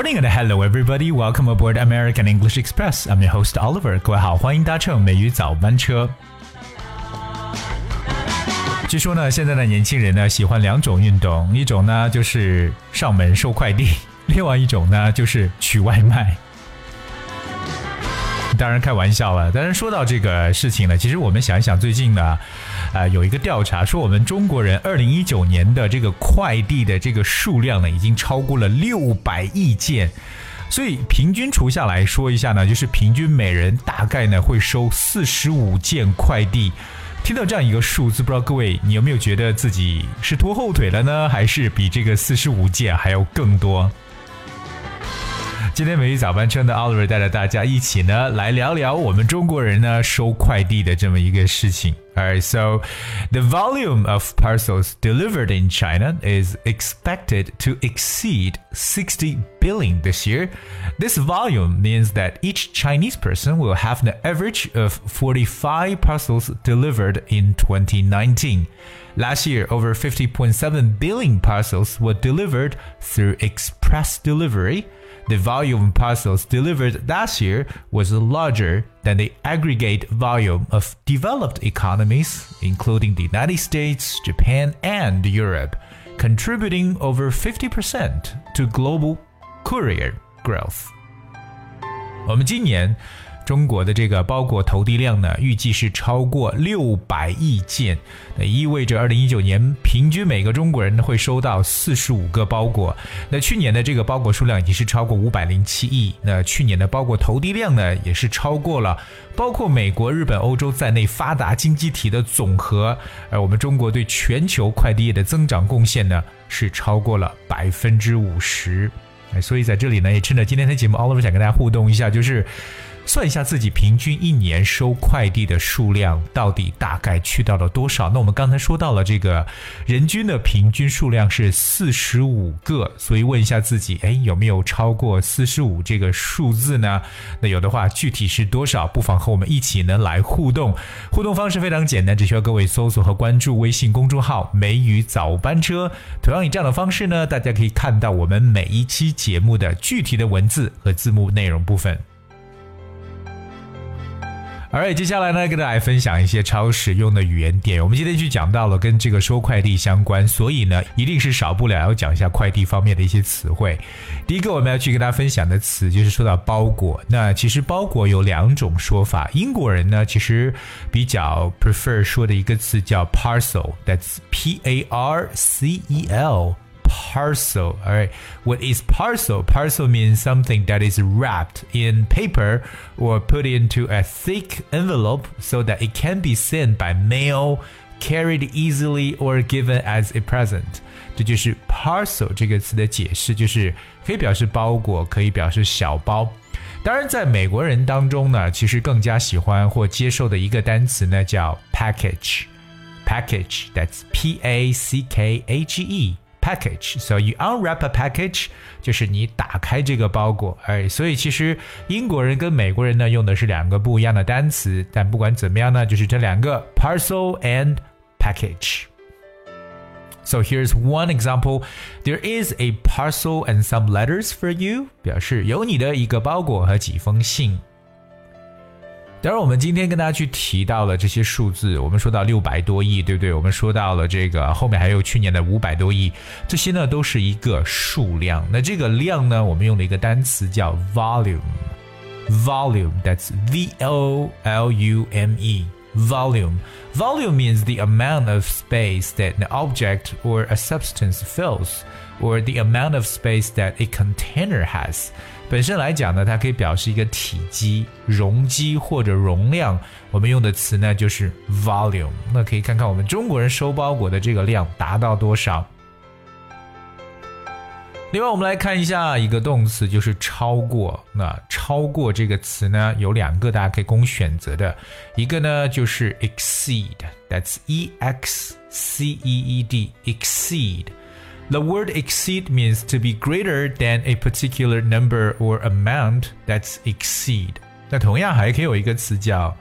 Morning and hello everybody. Welcome aboard American English Express. I'm your host Oliver. 各位好，欢迎搭乘美语早班车。据说呢，现在的年轻人呢喜欢两种运动，一种呢就是上门收快递，另外一种呢就是取外卖。当然开玩笑了。但是说到这个事情呢，其实我们想一想，最近呢，呃，有一个调查说，我们中国人二零一九年的这个快递的这个数量呢，已经超过了六百亿件。所以平均除下来说一下呢，就是平均每人大概呢会收四十五件快递。听到这样一个数字，不知道各位你有没有觉得自己是拖后腿了呢，还是比这个四十五件还要更多？今天美语早班车的 Oliver 带着大家一起呢来聊聊我们中国人呢收快递的这么一个事情。Alright, so the volume of parcels delivered in China is expected to exceed 60 billion this year. This volume means that each Chinese person will have an average of 45 parcels delivered in 2019. Last year, over 50.7 billion parcels were delivered through express delivery the volume of parcels delivered last year was larger than the aggregate volume of developed economies, including the United States, Japan, and Europe, contributing over 50% to global courier growth. 我们今年 中国的这个包裹投递量呢，预计是超过六百亿件，那意味着二零一九年平均每个中国人会收到四十五个包裹。那去年的这个包裹数量已经是超过五百零七亿，那去年的包裹投递量呢，也是超过了包括美国、日本、欧洲在内发达经济体的总和。而我们中国对全球快递业的增长贡献呢，是超过了百分之五十。所以在这里呢，也趁着今天的节目，Oliver 想跟大家互动一下，就是。算一下自己平均一年收快递的数量到底大概去到了多少？那我们刚才说到了这个人均的平均数量是四十五个，所以问一下自己，哎，有没有超过四十五这个数字呢？那有的话，具体是多少？不妨和我们一起呢来互动。互动方式非常简单，只需要各位搜索和关注微信公众号“梅雨早班车”。同样以这样的方式呢，大家可以看到我们每一期节目的具体的文字和字幕内容部分。Alright，接下来呢，跟大家分享一些超实用的语言点。我们今天去讲到了跟这个收快递相关，所以呢，一定是少不了要讲一下快递方面的一些词汇。第一个我们要去跟大家分享的词就是说到包裹。那其实包裹有两种说法，英国人呢其实比较 prefer 说的一个词叫 parcel，that's P A R C E L。parcel. All right. What is parcel? Parcel means something that is wrapped in paper or put into a thick envelope so that it can be sent by mail, carried easily, or given as a present. 这就是 parcel 这个词的解释，就是可以表示包裹，可以表示小包。当然，在美国人当中呢，其实更加喜欢或接受的一个单词呢，叫 package。package，that's P A C K A G E。 package. So you unwrap a package，就是你打开这个包裹。哎，所以其实英国人跟美国人呢用的是两个不一样的单词，但不管怎么样呢，就是这两个 parcel and package。So here's one example. There is a parcel and some letters for you，表示有你的一个包裹和几封信。 当然，我们今天跟大家去提到了这些数字，我们说到六百多亿，对不对？我们说到了这个后面还有去年的五百多亿，这些呢都是一个数量。那这个量呢，我们用了一个单词叫 volume，volume，that's v o l u m e，volume。Volume means the amount of space that an object or a substance fills, or the amount of space that a container has. 本身来讲呢，它可以表示一个体积、容积或者容量。我们用的词呢就是 volume。那可以看看我们中国人收包裹的这个量达到多少。另外，我们来看一下一个动词，就是超过。那超过这个词呢，有两个大家可以供选择的，一个呢就是 exceed，that's e x c e e d，exceed。The word exceed means to be greater than a particular number or amount that's exceed。那同样还可以有一个词叫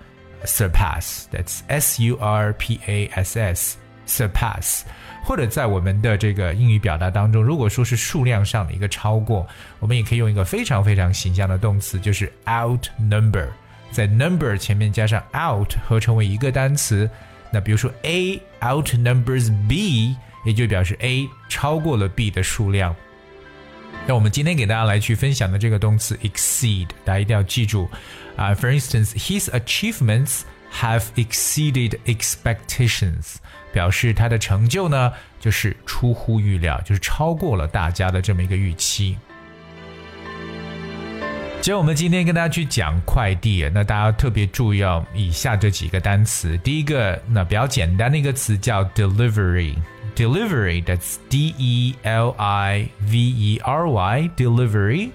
surpass，that's s u r p a s s。 surpass，或者在我们的这个英语表达当中，如果说是数量上的一个超过，我们也可以用一个非常非常形象的动词，就是 outnumber，在 number 前面加上 out 合成为一个单词。那比如说 A outnumbers B， 也就表示 A 超过了 B 的数量。那我们今天给大家来去分享的这个动词 exceed，大家一定要记住啊。For instance, his achievements have exceeded expectations，表示他的成就呢就是出乎预料，就是超过了大家的这么一个预期。其实我们今天跟大家去讲快递，那大家特别注意要以下这几个单词。第一个，那比较简单的一个词叫 delivery。Delivery, that's D E L I V E R Y, delivery.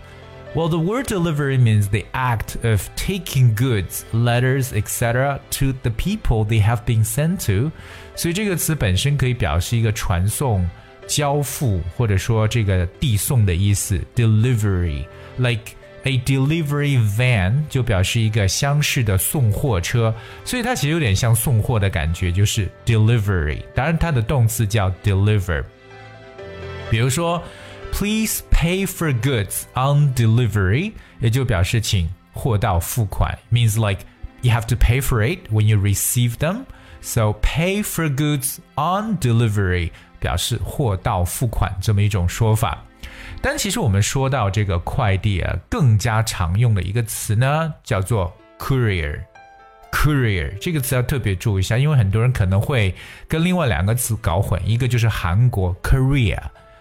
Well, the word delivery means the act of taking goods, letters, etc. to the people they have been sent to. 所以这个词本身可以表示一个传送、交付或者说这个递送的意思。Delivery, like A delivery van 就表示一个厢式的送货车，所以它其实有点像送货的感觉，就是 delivery。当然，它的动词叫 deliver。比如说，Please pay for goods on delivery，也就表示请货到付款，means like you have to pay for it when you receive them。So pay for goods on delivery 表示货到付款这么一种说法。 但其实我们说到这个快递啊，更加常用的一个词呢，叫做 courier。courier 这个词要特别注意一下，因为很多人可能会跟另外两个词搞混，一个就是韩国 Korea，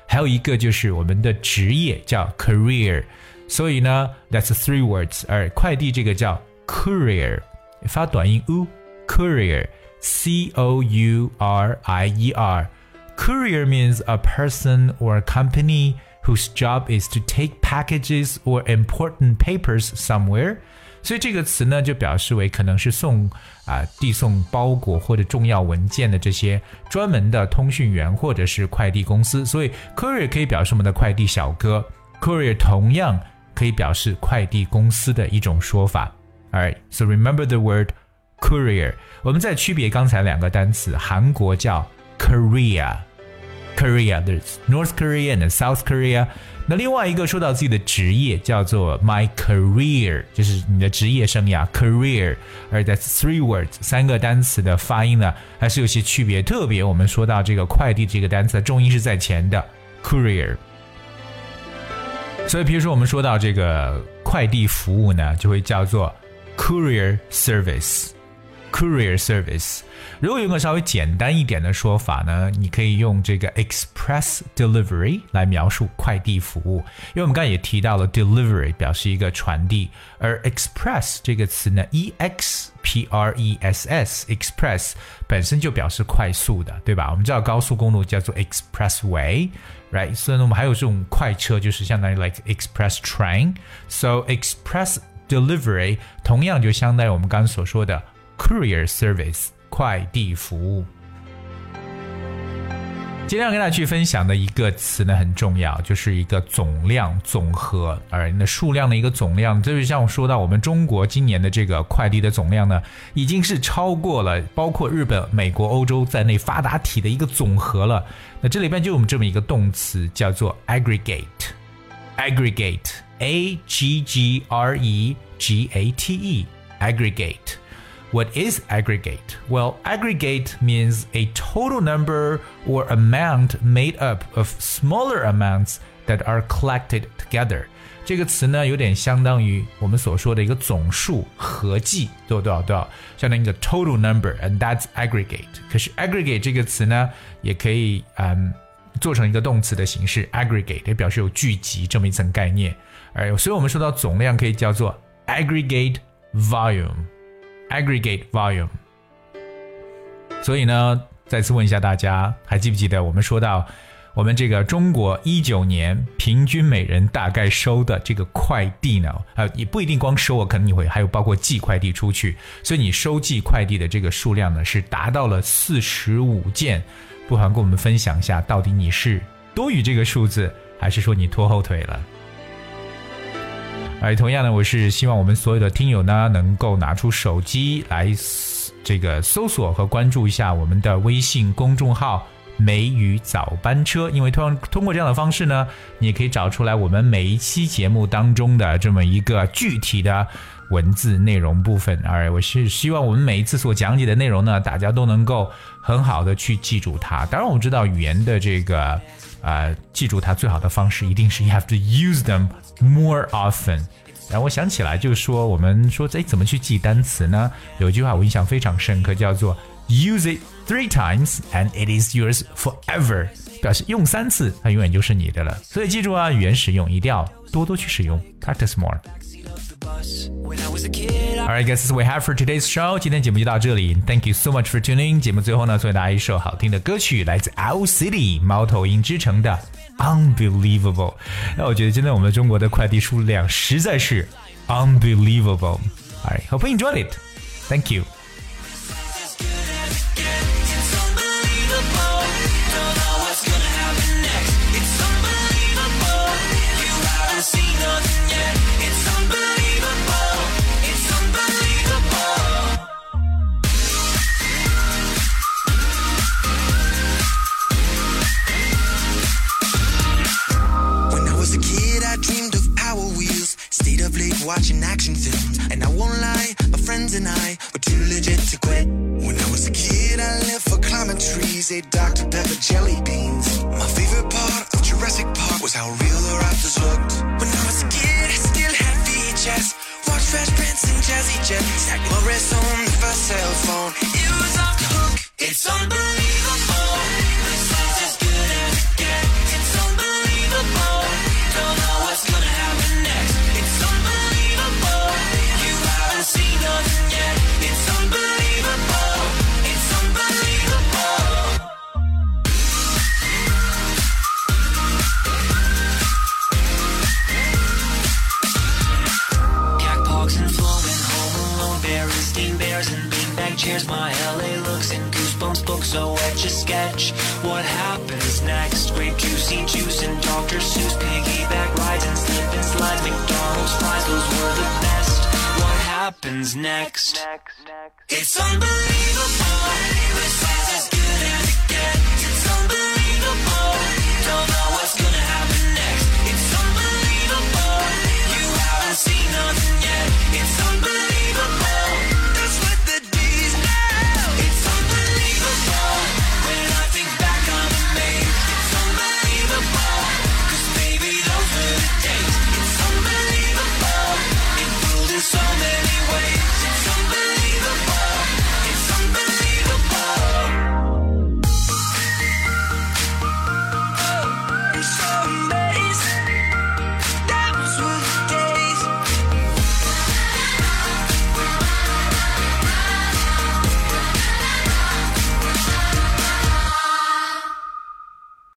还有一个就是我们的职业叫 career。所以呢，that's three words。而快递这个叫 courier，发短音 u courier，c o u r i e r。Courier means a person or a company whose job is to take packages or important papers somewhere。所以这个词呢，就表示为可能是送啊递送包裹或者重要文件的这些专门的通讯员或者是快递公司。所以 courier 可以表示我们的快递小哥，courier 同样可以表示快递公司的一种说法。Alright, so remember the word courier。我们再区别刚才两个单词，韩国叫 Korea。 Korea, the North Korea and South Korea。那另外一个说到自己的职业叫做 my career，就是你的职业生涯 career，而 that's three words 三个单词的发音呢还是有些区别。特别我们说到这个快递这个单词，重音是在前的 courier。所以，比如说我们说到这个快递服务呢，就会叫做 courier service。Courier service，如果用个稍微简单一点的说法呢，你可以用这个 express delivery 来描述快递服务。因为我们刚才也提到了 delivery 表示一个传递，而 express 这个词呢，e x p r e s s，express 本身就表示快速的，对吧？我们知道高速公路叫做 expressway，right？所以呢，我们还有这种快车，就是相当于 like express train。So express delivery 同样就相当于我们刚刚所说的。Courier service 快递服务。今天要跟大家去分享的一个词呢很重要，就是一个总量总和，而那数量的一个总量，这就像我说到，我们中国今年的这个快递的总量呢，已经是超过了包括日本、美国、欧洲在内发达体的一个总和了。那这里边就有我们这么一个动词叫做 aggregate，aggregate，a g g r e g a t e，aggregate。What is aggregate? Well, aggregate means a total number or amount made up of smaller amounts that are collected together. 这个词呢，有点相当于我们所说的一个总数、合计，多少多少多少，相当于一个 total number，and that's aggregate。可是 aggregate 这个词呢，也可以嗯做成一个动词的形式，aggregate 也表示有聚集这么一层概念。而所以我们说到总量，可以叫做 aggregate volume。 Aggregate volume。所以呢，再次问一下大家，还记不记得我们说到我们这个中国一九年平均每人大概收的这个快递呢？啊，也不一定光收，我可能你会还有包括寄快递出去，所以你收寄快递的这个数量呢是达到了四十五件。不妨跟我们分享一下，到底你是多于这个数字，还是说你拖后腿了？哎同样呢，我是希望我们所有的听友呢，能够拿出手机来这个搜索和关注一下我们的微信公众号。梅雨早班车，因为通通过这样的方式呢，你也可以找出来我们每一期节目当中的这么一个具体的文字内容部分。而我是希望我们每一次所讲解的内容呢，大家都能够很好的去记住它。当然，我们知道语言的这个呃记住它最好的方式，一定是 you have to use them more often。然后我想起来，就是说我们说哎怎么去记单词呢？有一句话我印象非常深刻，叫做 use it。Three times and it is yours forever，表示用三次，它永远就是你的了。所以记住啊，语言使用一定要多多去使用，practice more。Alright, guys, this we have for today's show。今天节目就到这里，Thank you so much for tuning。节目最后呢，送给大家一首好听的歌曲，来自 Owl City 猫头鹰之城的 Unbelievable。那我觉得真的我们中国的快递数量实在是 unbelievable。Alright, hope you enjoyed it. Thank you. watching Trees, Dr. Pepper jelly beans. My favorite part of Jurassic Park was how real the raptors looked. When I was a kid, I still had VHS. Watch Fresh Prince and Jazzy Jeff. Zack Morris on the first cell phone. It was off the hook. It's unbelievable. Chairs My LA looks and goosebumps books So etch a sketch What happens next? Grape juicy juice and Dr. Seuss Piggyback rides and slip and slides McDonald's fries Those were the best What happens next? It's unbelievable